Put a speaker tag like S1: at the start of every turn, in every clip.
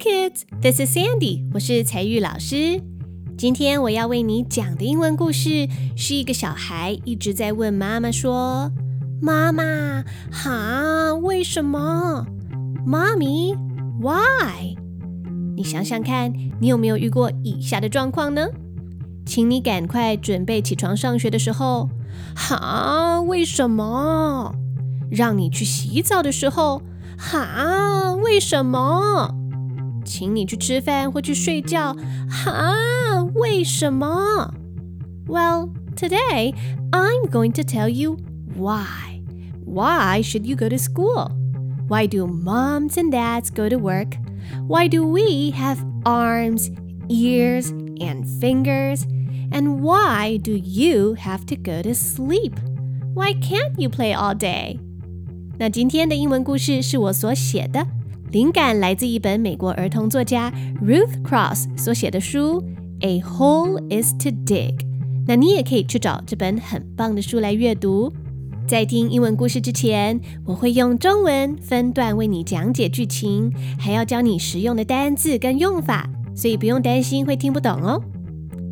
S1: kids, this is Sandy. 我是彩玉老师。今天我要为你讲的英文故事是一个小孩一直在问妈妈说：“妈妈，哈，为什么妈咪 why？” 你想想看，你有没有遇过以下的状况呢？请你赶快准备起床上学的时候，哈，为什么？让你去洗澡的时候，哈，为什么？请你去吃饭或去睡觉，哈，为什么？Well, today I'm going to tell you why. Why should you go to school? Why do moms and dads go to work? Why do we have arms, ears, and fingers? And why do you have to go to sleep? Why can't you play all day? 那今天的英文故事是我所写的， 灵感来自一本美国儿童作家 Ruth Krauss 所写的书《A Hole Is to Dig》。那你也可以去找这本很棒的书来阅读。在听英文故事之前，我会用中文分段为你讲解剧情，还要教你实用的单字跟用法，所以不用担心会听不懂哦。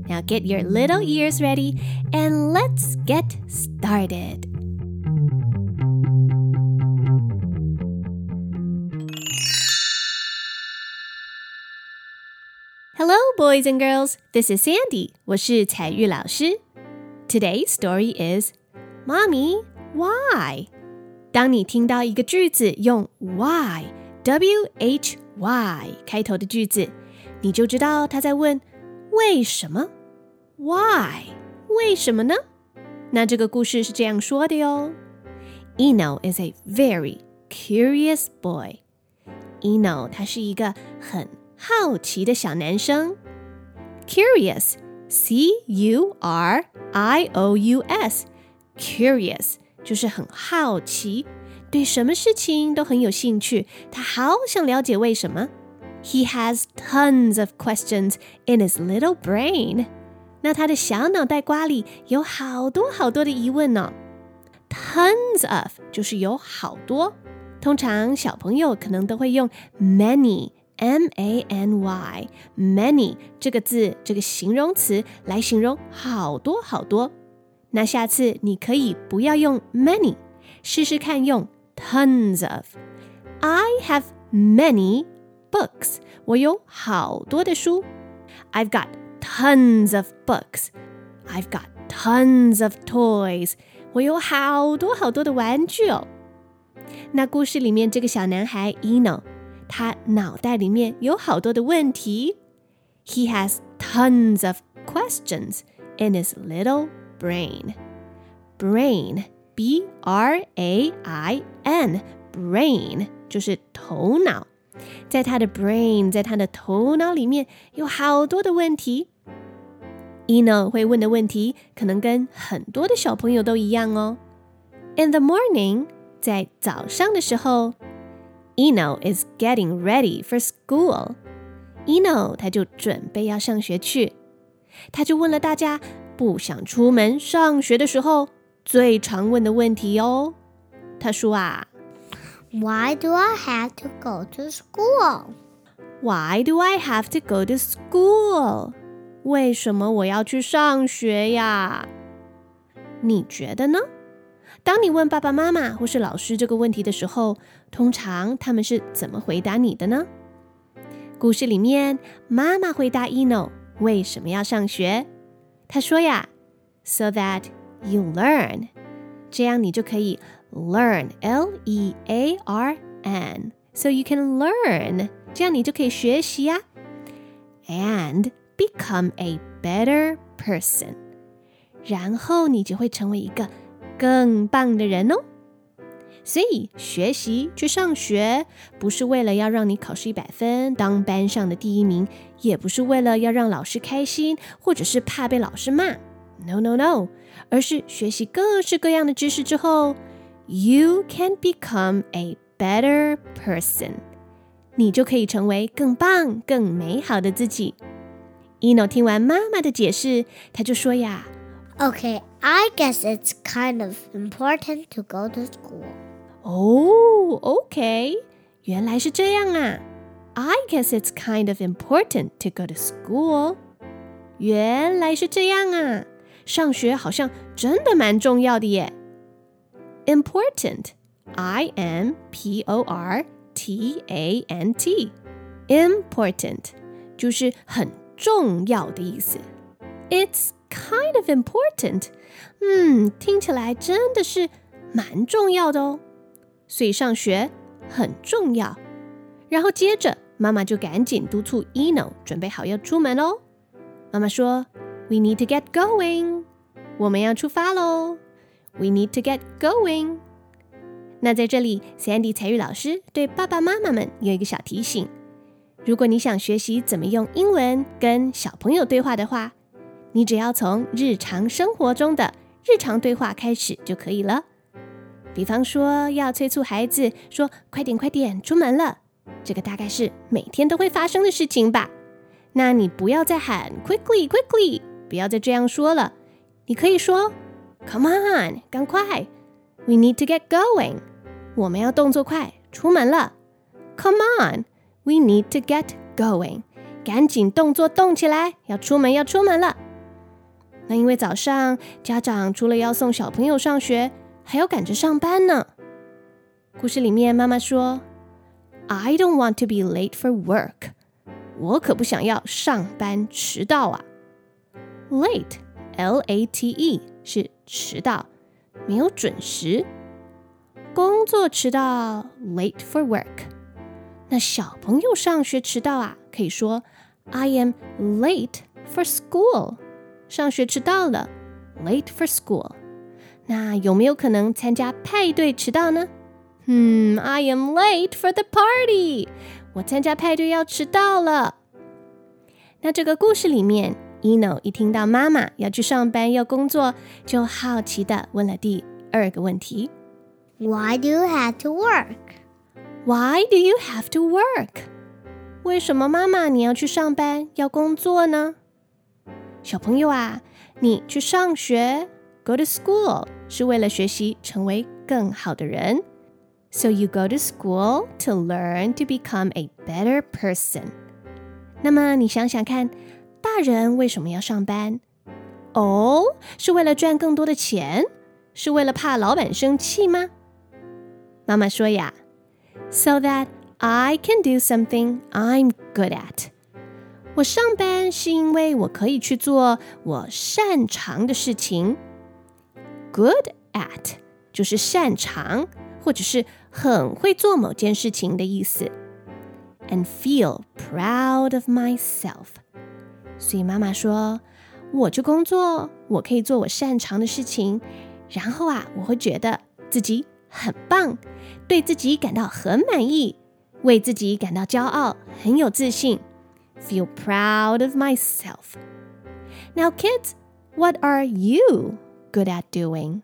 S1: Now get your little ears ready and let's get started. Hello, boys and girls. This is Sandy. 我是采聿老师. Today's story is Mommy, why? 当你听到一个句子用 why W H Y 开头的句子，你就知道他在问为什么？Why？为什么呢？那这个故事是这样说的哟。Eno is a very curious boy. Eno 他是一个很好奇的小男生。Curious, C U R I O U S, curious 就是很好奇，对什么事情都很有兴趣。他好想了解为什么。He has tons of questions in his little brain. 那他的小脑袋瓜里有好多好多的疑问呢。Tons of 就是有好多，通常小朋友可能都会用 many，m a n y，many 这个字这个形容词来形容好多好多。那下次你可以不要用 many，试试看用 tons of。I have many books，我有好多的书。I've got tons of books. I've got tons of toys. 我有好多好多的玩具哦。那故事里面这个小男孩 Eno， 他脑袋里面有好多的问题。He has tons of questions in his little brain. Brain, B R A I N, brain 就是头脑。在他的 brain，在他的头脑里面有好多的问题。Eno 会问的问题可能跟很多的小朋友都一样哦。In the morning，在早上的时候 ，Eno is getting ready for school。Eno 他就准备要上学去，他就问了大家不想出门上学的时候最常问的问题哦。他说啊。
S2: Why do I have to go to school?
S1: Why do I have to go to school? 为什么我要去上学呀？你觉得呢？ 当你问爸爸妈妈或是老师这个问题的时候，通常他们是怎么回答你的呢？故事里面，妈妈回答 Eno 为什么要上学？她说呀，so that you learn，这样你就可以。learn L E A R N so you can learn 这样你就可以学习呀、啊、and become a better person 然后你就会成为一个 更棒的人哦。所以学习去上学，不是为了要让你考试一百分，当班上的第一名，也不是为了要让老师开心，或者是怕被老师骂。No no no，而是学习各式各样的知识之后。you can become a better person. 你就可以成为更棒、更美好的自己。Eno 听完妈妈的解释，他就说呀
S2: ：“Okay, I guess it's kind of important to go to school.”
S1: 哦，OK，原来是这样啊。 I guess it's kind of important to go to school. 原来是这样啊，上学好像真的蛮重要的耶。Important, I M P O R T A N T, important 就是很重要的意思。It's kind of important，嗯，听起来真的是蛮重要的哦。所以上学很重要。然后接着妈妈就赶紧督促 Eno 准备好要出门喽。妈妈说：“We need to get going，我们要出发喽。We need to get going。”那在这里，Sandy 才育老师对爸爸妈妈们有一个小提醒：如果你想学习怎么用英文跟小朋友对话的话，你只要从日常生活中的日常对话开始就可以了。比方说，要催促孩子说：“快点，快点，出门了。”这个大概是每天都会发生的事情吧。那你不要再喊 “quickly, quickly”，不要再这样说了。你可以说：“Come on，赶快！We need to get going。我们要动作快，出门了。Come on，we need to get going。赶紧动作动起来，要出门，要出门了。”那因为早上家长除了要送小朋友上学，还要赶着上班呢。故事里面妈妈说：“I don't want to be late for work。”我可不想要上班迟到啊。Late，L A T E 是迟到，没有准时。工作迟到，late for work。那小朋友上学迟到啊，可以说 I am late for school。上学迟到了，late for school。那有没有可能参加派对迟到呢？嗯，I am late for the party。我参加派对要迟到了。那这个故事里面，Eno 一听到妈妈要去上班要工作，就好奇的问了第二个问题
S2: ：Why do you have to work?
S1: Why do you have to work? 为什么妈妈你要去上班要工作呢？小朋友啊，你去上学，go to school 是为了学习成为更好的人。So you go to school to learn to become a better person。那么你想想看，大人为什么要上班？哦，是为了赚更多的钱？是为了怕老板生气吗？妈妈说呀，so that I can do something I'm good at。 我上班是因为我可以去做我擅长的事情。Good at 就是擅长或者是很会做某件事情的意思。And feel proud of myself。所以妈妈说，我去工作，我可以做我擅长的事情，然后啊，我会觉得自己很棒，对自己感到很满意，为自己感到骄傲，很有自信。feel proud of myself. Now, kids, what are you good at doing?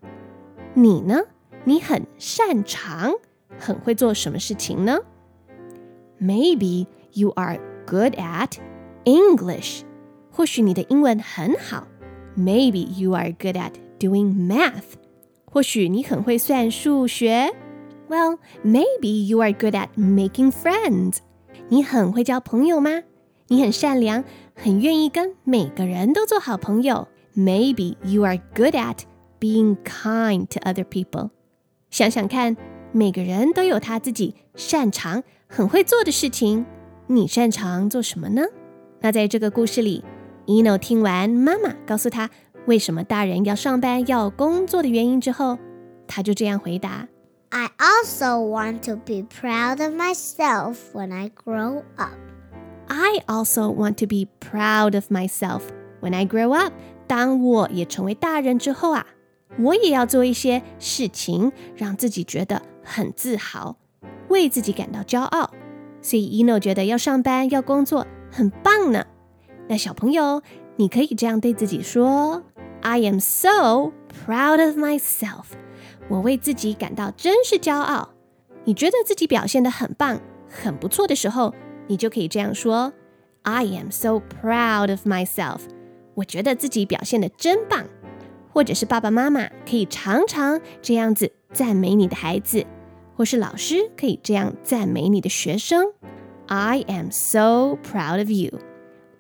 S1: 你呢？你很擅长，很会做什么事情呢？Maybe you are good at English. 或许你的英文很好。Maybe you are good at doing math. 或许你很会算数学。Well, maybe you are good at making friends. 你很会交朋友吗？ 你很善良，很愿意跟每个人都做好朋友。Maybe you are good at being kind to other people。想想看，每个人都有他自己擅长、很会做的事情。你擅长做什么呢？那在这个故事里，Eno 听完妈妈告诉他为什么大人要上班、要工作的原因之后，他就这样回答
S2: ：“I also want to be proud of myself when I grow up.”
S1: I also want to be proud of myself when I grow up。当我也成为大人之后啊，我也要做一些事情，让自己觉得很自豪，为自己感到骄傲。所以 Eno 觉得要上班要工作很棒呢。那小朋友，你可以这样对自己说：I am so proud of myself。我为自己感到真是骄傲。你觉得自己表现得很棒、很不错的时候。你就可以这样说：“I am so proud of myself。”我觉得自己表现的真棒。或者是爸爸妈妈可以常常这样子赞美你的孩子，或是老师可以这样赞美你的学生。I am so proud of you。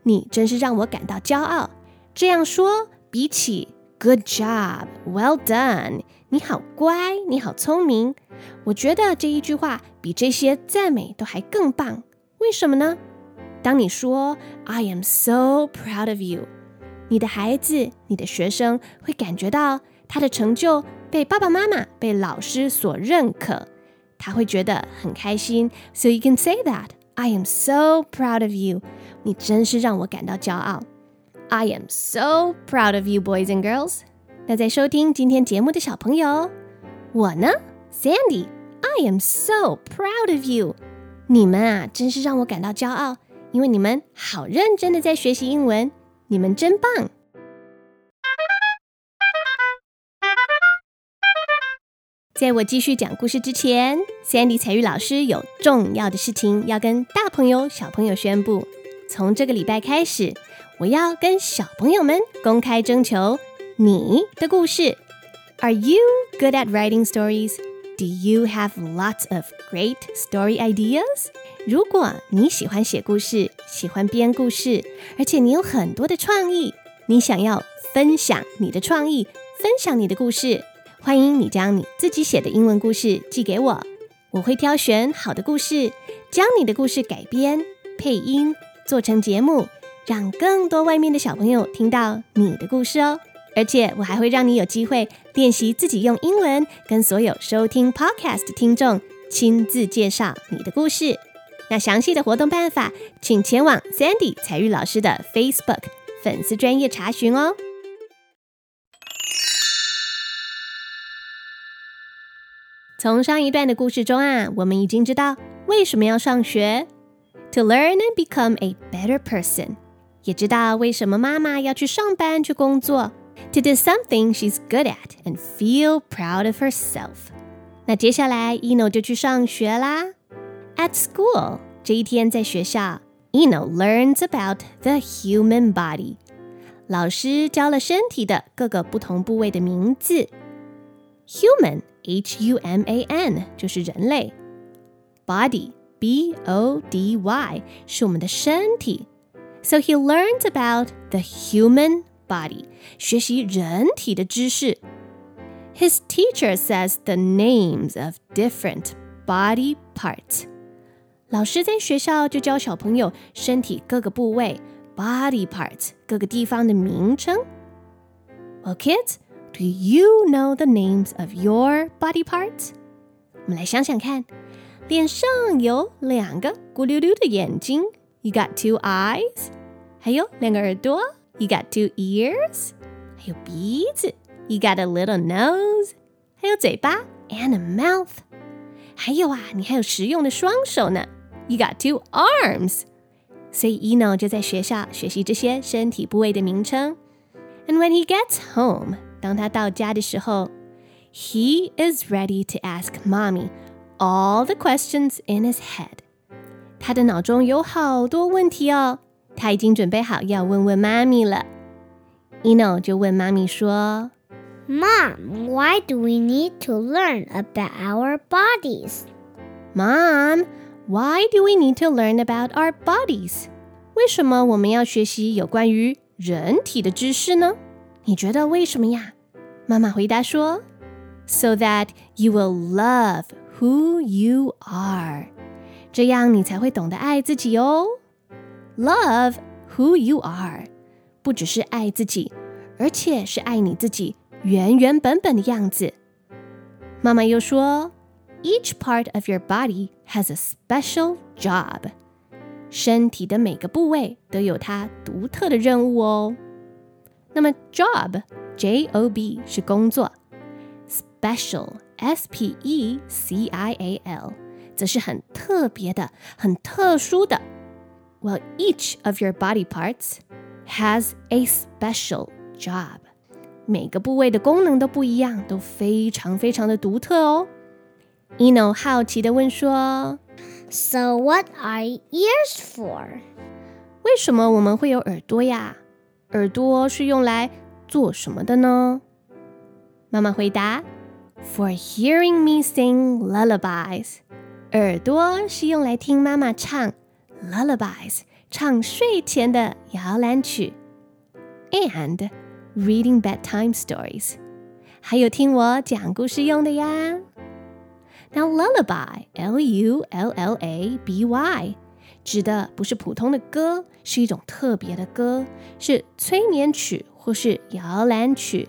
S1: 你真是让我感到骄傲。这样说，比起 Good job, well done，你好乖，你好聪明，我觉得这一句话比这些赞美都还更棒。为什么呢？当你说 I am so proud of you，你的孩子、你的学生会感觉到他的成就被爸爸妈妈、被老师所认可，他会觉得很开心。So you can say that I am so proud of you。你真是让我感到骄傲。I am so proud of you, boys and girls。那在收听今天节目的小朋友，我呢，Sandy，I am so proud of you。 你们啊，真是让我感到骄傲。因为你们好认真的在学习英文，你们真棒！在我继续讲故事之前，Sandy 彩玉老师有重要的事情要跟大朋友、小朋友宣布。从这个礼拜开始，我要跟小朋友们公开征求你的故事。Are you good at writing stories? Do you have lots of great story ideas? 如果你喜欢写故事，喜欢编故事，而且你有很多的创意，你想要分享你的创意，分享你的故事，欢迎你将你自己写的英文故事寄给我，我会挑选好的故事，将你的故事改编、配音，做成节目，让更多外面的小朋友听到你的故事哦。而且我还会让你有机会练习自己用英文跟所有收听 podcast 的听众亲自介绍你的故事。那详细的活动办法，请前往 Sandy 彩玉老师的 Facebook 粉丝专业查询哦。从上一段的故事中啊，我们已经知道为什么要上学，to learn and become a better person，也知道为什么妈妈要去上班去工作 ，to do something she's good at and feel proud of herself。那接下来 Eno 就去上学啦。At school，这一天在学校，Eno learns about the human body。老师教了身体的各个不同部位的名字。Human，H-U-M-A-N，就是人类。Body，B-O-D-Y，是我们的身体。So he learns about the human body，学习人体的知识。His teacher says the names of different body parts. 老师在学校就教小朋友身体各个部位 （body parts） 各个地方的名称。Well, kids, do you know the names of your body parts? 我们来想想看，脸上有两个咕溜溜的眼睛，You got two eyes。还有两个耳朵 ，You got two ears。还有鼻子，You got a little nose。还有嘴巴，and a mouth。还有啊，你还有实用的双手呢。You got two arms. 所以 Eno 就在学校学习这些身体部位的名称。And when he gets home，当他到家的时候，he is ready to ask mommy all the questions in his head。他的脑中有好多问题哦， 他已经准备好要问问妈咪了。Eno 就问妈咪说：“
S2: Mom, why do we need to learn about our bodies?
S1: Mom, why do we need to learn about our bodies？为什么我们要学习有关于人体的知识呢？你觉得为什么呀？妈妈回答说：“So that you will love who you are，这样你才会懂得爱自己哦。 Love who you are，不只是爱自己，而且是爱你自己原原本本的样子。”妈妈又说。Each part of your body has a special job. 身体的每个部位都有它独特的任务哦。那么 job J O B 是工作，special S P E C I A L 则是很特别的、很特殊的。Well, each of your body parts has a special job. 每个部位的功能都不一样，都非常非常的独特哦。Eno 好奇的问说：“
S2: So what are ears for？”
S1: 为什么我们会有耳朵呀？耳朵是用来做什么的呢？妈妈回答：“For hearing me sing lullabies。”耳朵是用来听妈妈唱 lullabies 唱睡前的摇篮曲，and reading bedtime stories，还有听我讲故事用的呀。Now lullaby, L U L L A B Y，指的不是普通的歌，是一种特别的歌，是催眠曲或是摇篮曲。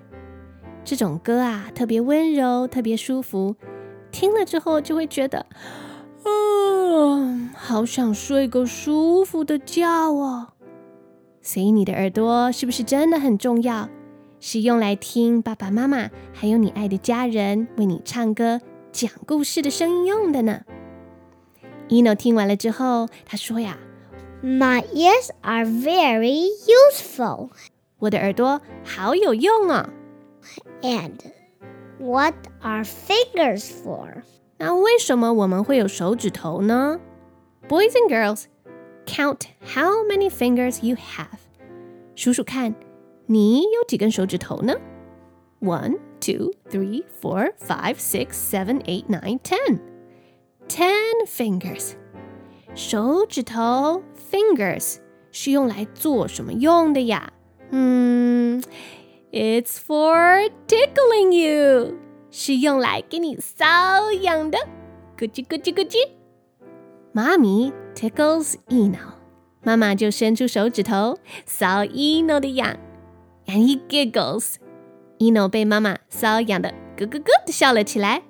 S1: 这种歌啊，特别温柔，特别舒服，听了之后就会觉得。 嗯，好想睡个舒服的觉哦。所以你的耳朵是不是真的很重要？是用来听爸爸妈妈还有你爱的家人为你唱歌、讲故事的声音用的呢？Eno 听完了之后，他说呀
S2: ：“My ears are very useful。”
S1: 我的耳朵好有用哦。
S2: And what are fingers for？
S1: 那为什么我们会有手指头呢？Boys and girls, count how many fingers you have. 数数看，你有几根手指头呢？One, two, three, four, five, six, seven, eight, nine, ten. Ten fingers. 手指头 fingers 是用来做什么用的呀？嗯，It's for tickling you. 是用来给你搔痒的，咯叽咯叽咯叽。妈咪 tickles Eno，妈妈就伸出手指头搔 Eno 的痒，and he giggles。Eno 被妈妈搔痒的咯咯咯的笑了起来。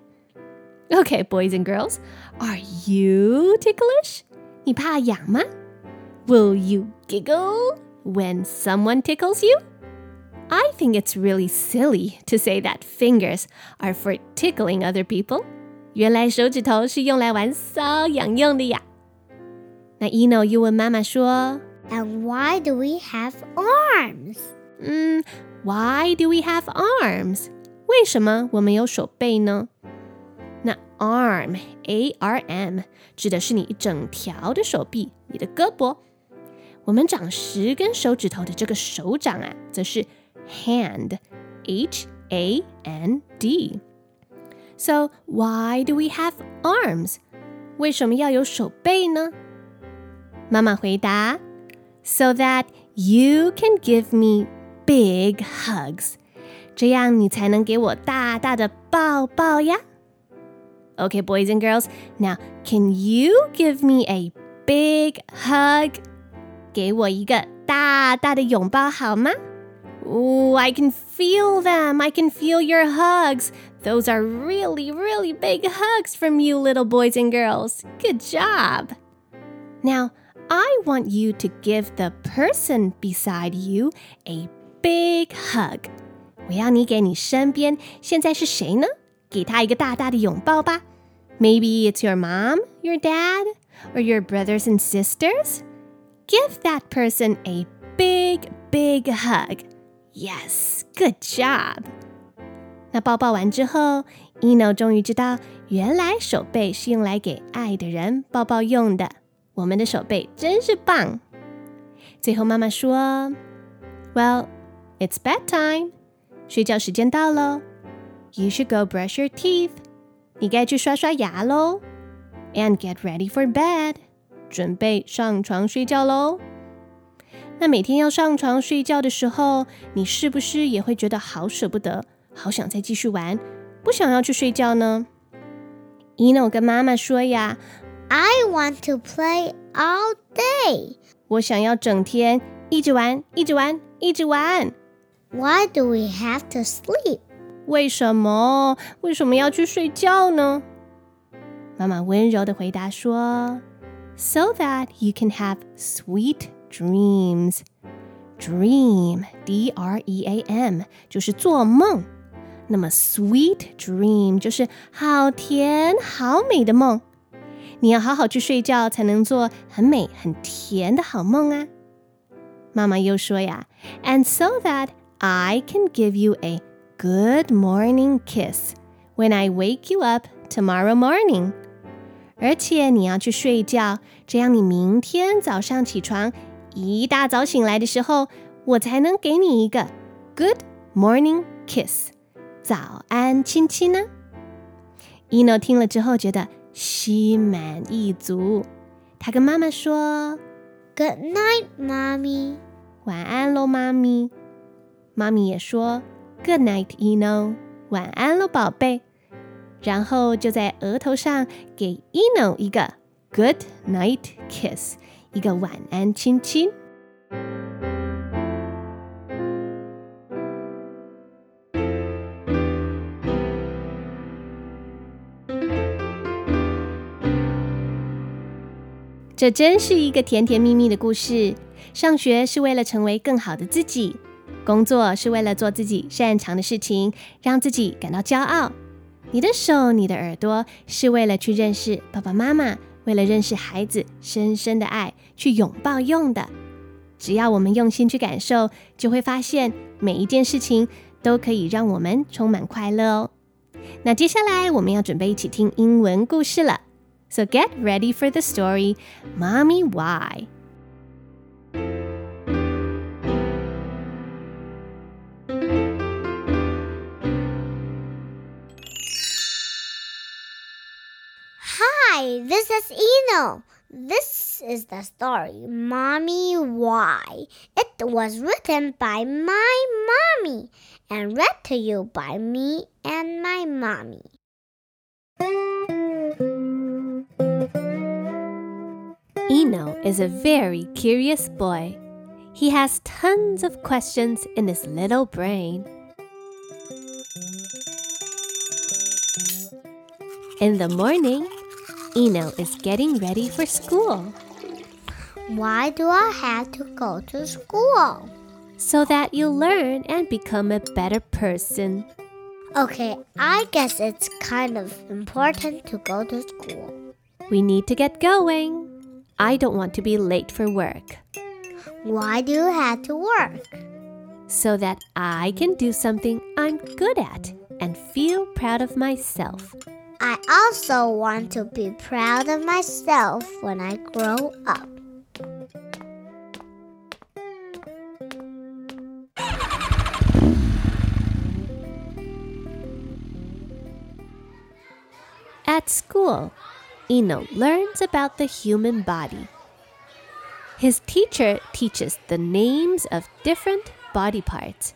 S1: Okay, boys and girls, are you ticklish？你怕痒吗？Will you giggle when someone tickles you？I think it's really silly to say that fingers are for tickling other people. 原来手指头是用来玩搔痒用的呀。那 Eno 又问妈妈说：“
S2: And why do we have arms？”
S1: 嗯，Why do we have arms？为什么我们有手背呢？那 arm A R M 指的是你一整条的手臂，你的胳膊。我们长十根手指头的这个手掌啊，则是 hand, H A N D. So why do we have arms? 为什么要有手背呢？妈妈回答：So that you can give me big hugs，这样你才能给我大大的抱抱呀。Okay, boys and girls, now can you give me a big hug? 给我一个大大的拥抱好吗 ？Ooh, I can feel them. I can feel your hugs. Those are really, really big hugs from you, little boys and girls. Good job. Now, I want you to give the person beside you a big hug. 我要你给你身边现在是谁呢？给他一个大大的拥抱吧。Maybe it's your mom, your dad, or your brothers and sisters. Give that person a big, big hug. Yes, good job. 那抱抱完之后，Eno 终于知道，原来手背是用来给爱的人抱抱用的。我们的手背真是棒。最后妈妈说：“Well, it's bedtime. 睡觉时间到喽。You should go brush your teeth. 你该去刷刷牙喽。And get ready for bed. 准备上床睡觉喽。” 那每天要上床睡觉的时候，你是不是也会觉得好舍不得，好想再继续玩，不想要去睡觉呢？Eno 跟妈妈说呀
S2: ：“I want to play all day。”
S1: 我想要整天一直玩，一直玩，一直玩。
S2: Why do we have to sleep？
S1: 为什么？为什么要去睡觉呢？妈妈温柔的回答说：“So that you can have sweet。” dreams. Dream, D R E A M，就是做梦。那么 sweet dream 就是好甜好美的梦。你要好好去睡觉，才能做很美很甜的好梦啊。妈妈又说呀，And so that I can give you a good morning kiss when I wake you up tomorrow morning。而且你要去睡觉，这样你明天早上起床 一大早醒来的时候，我才能给你一个 good morning kiss，早安亲亲呢。Eno 听了之后觉得心满意足，他跟妈妈说
S2: Good night, mommy.
S1: 晚安喽，妈咪。妈咪也说 Good night, Eno。晚安喽，宝贝。然后就在额头上给 Eno 一个 Good night kiss，一个晚安亲亲。这真是一个甜甜蜜蜜的故事。上学是为了成为更好的自己，工作是为了做自己擅长的事情，让自己感到骄傲。你的手、你的耳朵是为了去认识爸爸妈妈，为了认识孩子深深的爱，去拥抱用的。只要我们用心去感受，就会发现每一件事情都可以让我们充满快乐哦。那接下来我们要准备一起听英文故事了。So get ready for the story, Mommy Why.
S2: Hi, this is Eno. This is the story, Mommy Why. It was written by my mommy and read to you by me and my mommy.
S1: Eno is a very curious boy. He has tons of questions in his little brain. In the morning, Eno is getting ready for school
S2: Why do I have to go to school?
S1: so that you'll learn and become a better person.
S2: Okay, I guess it's kind of important to go to school.
S1: We need to get going. I don't want to be late for work
S2: Why do you have to work?
S1: so that I can do something I'm good at and feel proud of myself.
S2: I also want to be proud of myself when I grow up.
S1: At school, Eno learns about the human body. His teacher teaches the names of different body parts.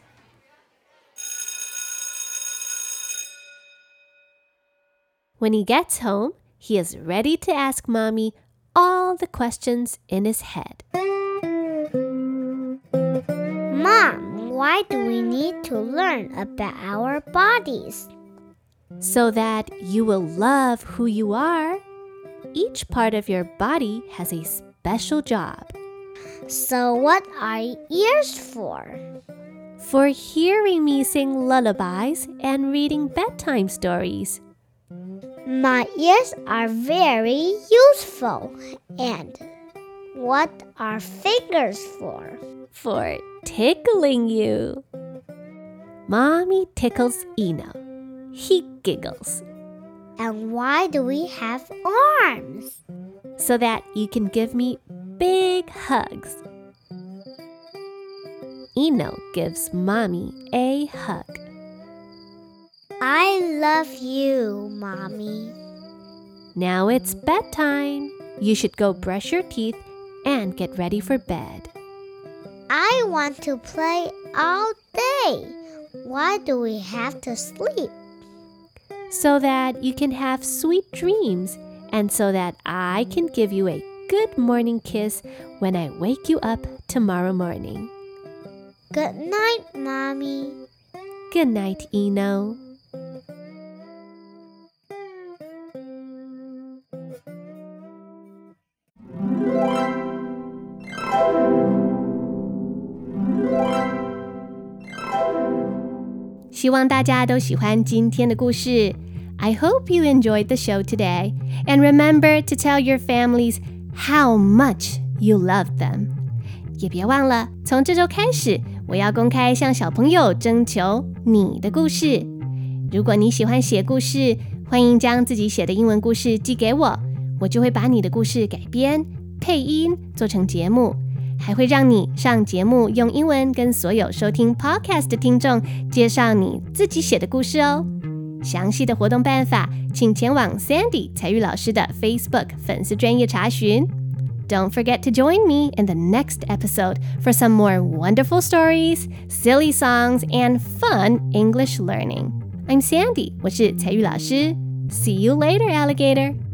S1: When he gets home, he is ready to ask Mommy all the questions in his head.
S2: Mom, why do we need to learn about our bodies?
S1: so that you will love who you are. Each part of your body has a special job.
S2: So, what are ears for?
S1: For hearing me sing lullabies and reading bedtime stories.
S2: My ears are very useful. And what are fingers for?
S1: For tickling you. Mommy tickles Eno. He giggles
S2: And why do we have arms?
S1: so that you can give me big hugs. Eno gives Mommy a hug.
S2: I love you, Mommy.
S1: Now it's bedtime. You should go brush your teeth and get ready for bed.
S2: I want to play all day. Why do we have to sleep?
S1: so that you can have sweet dreams and so that I can give you a good morning kiss when I wake you up tomorrow morning.
S2: Good night, Mommy.
S1: Good night, Eno. 希望大家都喜欢今天的故事 I hope you enjoyed the show today. And remember to tell your families how much you love them. 也别忘了，从这周开始，我要公开向小朋友征求你的故事。如果你喜欢写故事，欢迎将自己写的英文故事寄给我，我就会把你的故事改编、配音做成节目，还会让你上节目用英文跟所有收听 Podcast 的听众介绍你自己写的故事哦。详细的活动办法，请前往 Sandy 采聿老师的 Facebook 粉丝专业查询。Don't forget to join me in the next episode for some more wonderful stories, silly songs, and fun English learning. I'm Sandy，我是采聿老师。See you later, alligator.